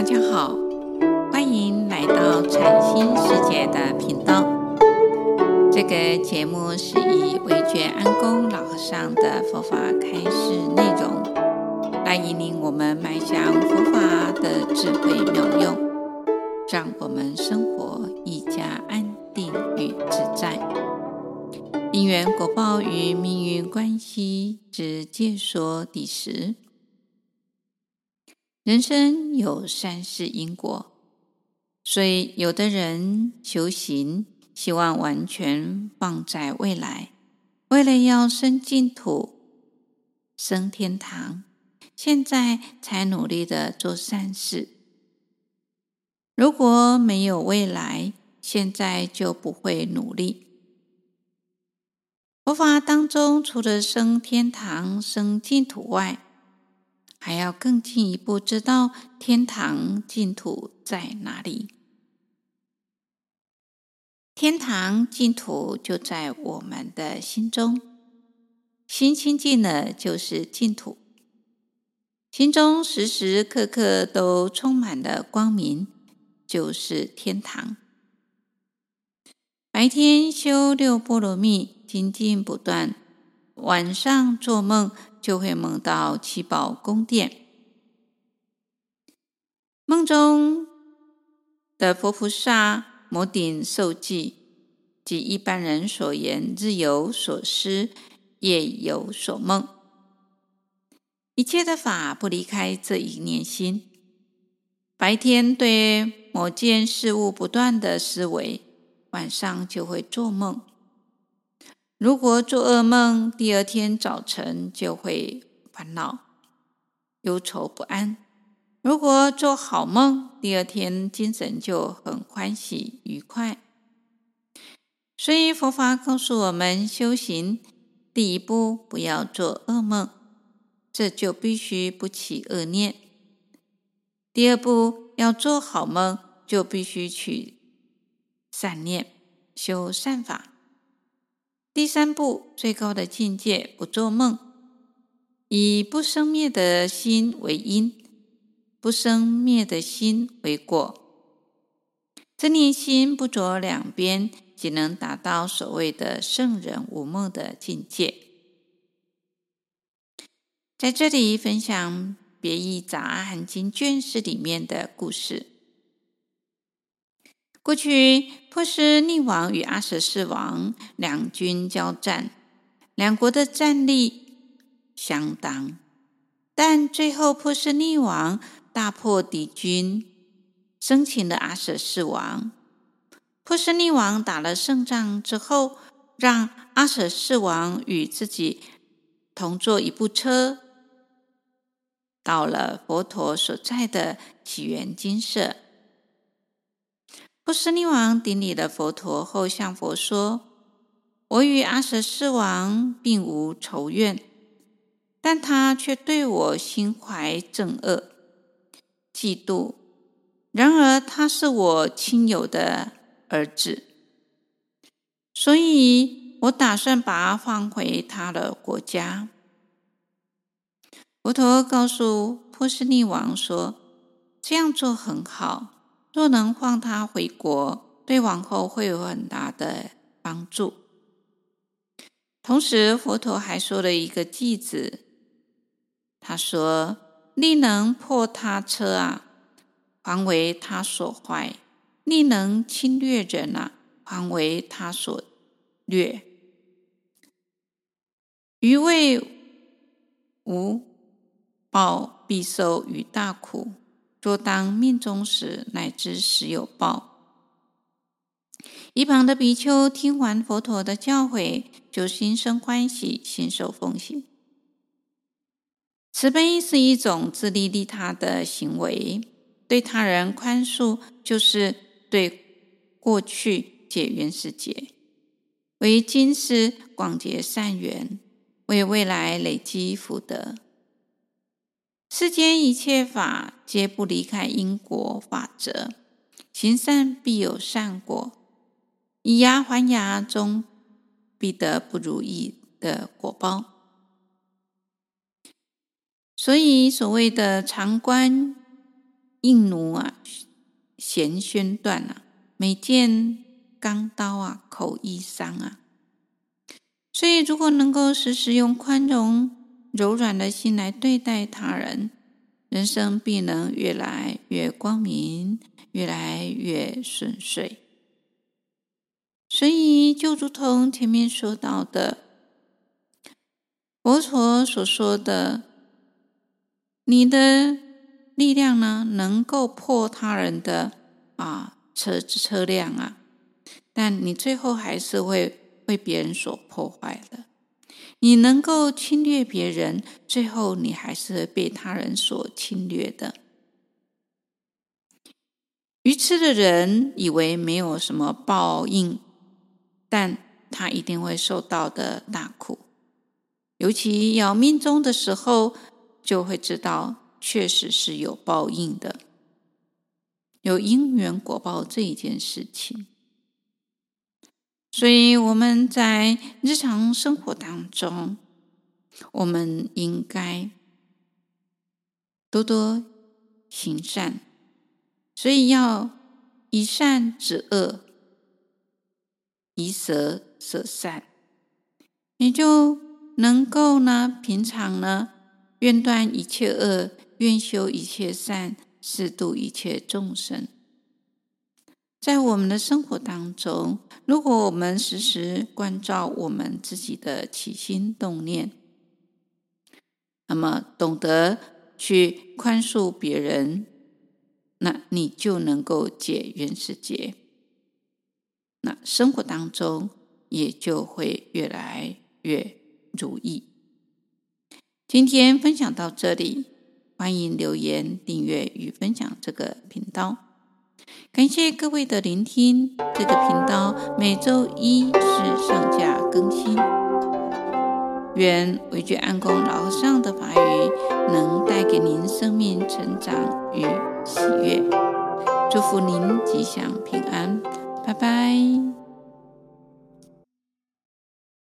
大家好，欢迎来到禅心世界的频道。这个节目是以惟觉安公老和尚的佛法开示内容，来引领我们迈向佛法的智慧妙用，让我们生活愈加安定与自在。因缘果报与命运关系之介说第十。人生有三世因果，所以有的人修行希望完全放在未来，为了要生净土、生天堂，现在才努力的做善事。如果没有未来，现在就不会努力。佛法当中，除了生天堂、生净土外，还要更进一步知道天堂净土在哪里？天堂净土就在我们的心中，心清净了就是净土，心中时时刻刻都充满了光明，就是天堂。白天修六波罗蜜，精进不断，晚上做梦。就会梦到七宝宫殿，梦中的佛菩萨、摩顶受记，及一般人所言，日有所思，夜有所梦，一切的法不离开这一念心。白天对某件事物不断的思维，晚上就会做梦。如果做噩梦，第二天早晨就会烦恼、忧愁不安；如果做好梦，第二天精神就很欢喜愉快。所以佛法告诉我们，修行第一步不要做噩梦，这就必须不起恶念；第二步要做好梦，就必须去善念，修善法。第三步，最高的境界，不做梦，以不生灭的心为因，不生灭的心为果。真念心不着两边，即能达到所谓的圣人无梦的境界。在这里分享《别义杂案经》卷四里面的故事。过去，波斯匿王与阿舍世王两军交战，两国的战力相当，但最后波斯匿王大破敌军，生擒了阿舍世王。波斯匿王打了胜仗之后，让阿舍世王与自己同坐一部车，到了佛陀所在的起源金色。波斯匿王顶礼了佛陀后，向佛说：“我与阿舍世王并无仇怨，但他却对我心怀憎恶、嫉妒。然而他是我亲友的儿子，所以我打算把他放回他的国家。”佛陀告诉波斯匿王说：“这样做很好。”若能放他回国，对往后会有很大的帮助。同时，佛陀还说了一个偈子，他说：“力能破他车啊，还为他所坏；力能侵略人啊，还为他所掠。余为无报，必受于大苦。”若当命中时，乃知时有报。一旁的比丘听完佛陀的教诲，就心生欢喜，心受奉行。慈悲是一种自利利他的行为，对他人宽恕，就是对过去解冤释结，为今世广结善缘，为未来累积福德。世间一切法皆不离开因果法则，行善必有善果，以牙还牙，中必得不如意的果报。所以，所谓的长官硬奴啊，弦宣断啊，每见钢刀啊，口易伤啊。所以，如果能够时时用宽容、柔软的心来对待他人，人生必能越来越光明，越来越顺遂。所以，就如同前面说到的，佛陀所说的，你的力量呢，能够破他人的啊车车辆啊，但你最后还是会被别人所破坏的。你能够侵略别人，最后你还是被他人所侵略的。愚痴的人以为没有什么报应，但他一定会受到的大苦。尤其要命终的时候，就会知道确实是有报应的，有因缘果报这一件事情。所以我们在日常生活当中，我们应该多多行善，所以要以善止恶，以舍舍善，你就能够呢，平常呢，愿断一切恶，愿修一切善，是度一切众生。在我们的生活当中，如果我们时时关照我们自己的起心动念，那么懂得去宽恕别人，那你就能够解冤释结，那生活当中也就会越来越如意。今天分享到这里，欢迎留言、订阅与分享这个频道。感谢各位的聆听，这个频道每周一是上架更新。愿惟觉安公老和尚的法语能带给您生命成长与喜悦，祝福您吉祥平安，拜拜。